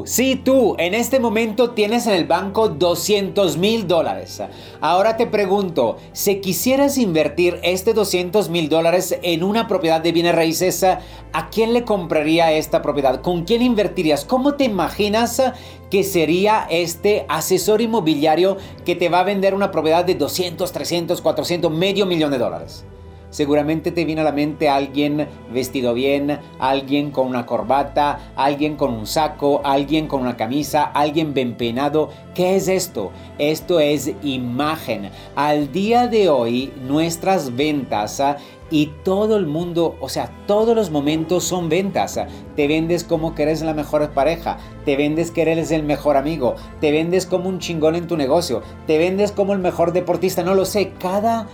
Tú, sí, tú, en este momento tienes en el banco 200 mil dólares. Ahora te pregunto, si quisieras invertir este 200 mil dólares en una propiedad de bienes raíces, ¿a quién le compraría esta propiedad? ¿Con quién invertirías? ¿Cómo te imaginas que sería este asesor inmobiliario que te va a vender una propiedad de 200, 300, 400, medio millón de dólares? Seguramente te viene a la mente alguien vestido bien, alguien con una corbata, alguien con un saco, alguien con una camisa, alguien bien peinado. ¿Qué es esto? Esto es imagen. Al día de hoy nuestras ventas ah, y todo el mundo, o sea, todos los momentos son ventas. Te vendes como que eres la mejor pareja, te vendes que eres el mejor amigo, te vendes como un chingón en tu negocio, te vendes como el mejor deportista, no lo sé, cada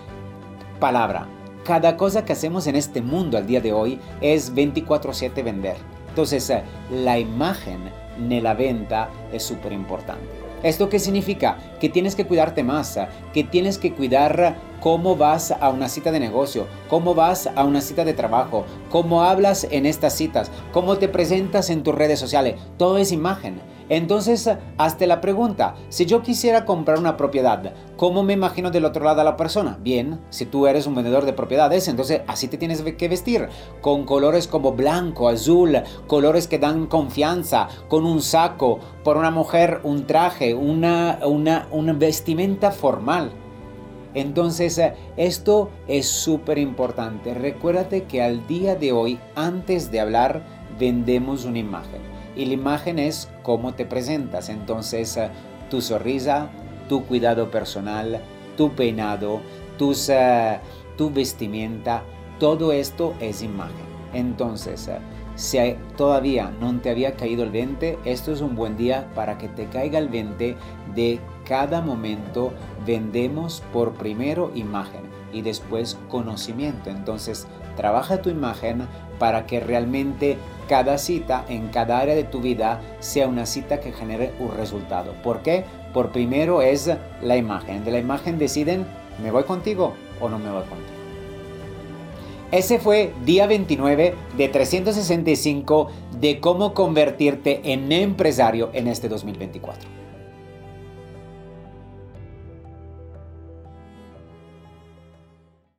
palabra cada cosa que hacemos en este mundo al día de hoy es 24/7 vender. Entonces, eh, la imagen de la venta es súper importante. ¿Esto qué significa? Que tienes que cuidarte más, eh, que tienes que cuidar cómo vas a una cita de negocio, cómo vas a una cita de trabajo, cómo hablas en estas citas, cómo te presentas en tus redes sociales. Todo es imagen. Entonces, hazte la pregunta, si yo quisiera comprar una propiedad, ¿cómo me imagino del otro lado a la persona? Bien, si tú eres un vendedor de propiedades, entonces así te tienes que vestir, con colores como blanco, azul, colores que dan confianza, con un saco, por una mujer un traje, una, una, una vestimenta formal. Entonces, esto es súper importante. Recuérdate que al día de hoy, antes de hablar, vendemos una imagen y la imagen es cómo te presentas. Entonces, eh, tu sonrisa, tu cuidado personal, tu peinado, eh, tu vestimenta, todo esto es imagen. Entonces, eh, si todavía no te había caído el 20, esto es un buen día para que te caiga el 20 de cada momento vendemos por primero imagen y después conocimiento. Entonces, trabaja tu imagen para que realmente cada cita en cada área de tu vida sea una cita que genere un resultado. ¿Por qué? Por primero es la imagen. De la imagen deciden, ¿me voy contigo o no me voy contigo? Ese fue día 29 de 365 de cómo convertirte en empresario en este 2024.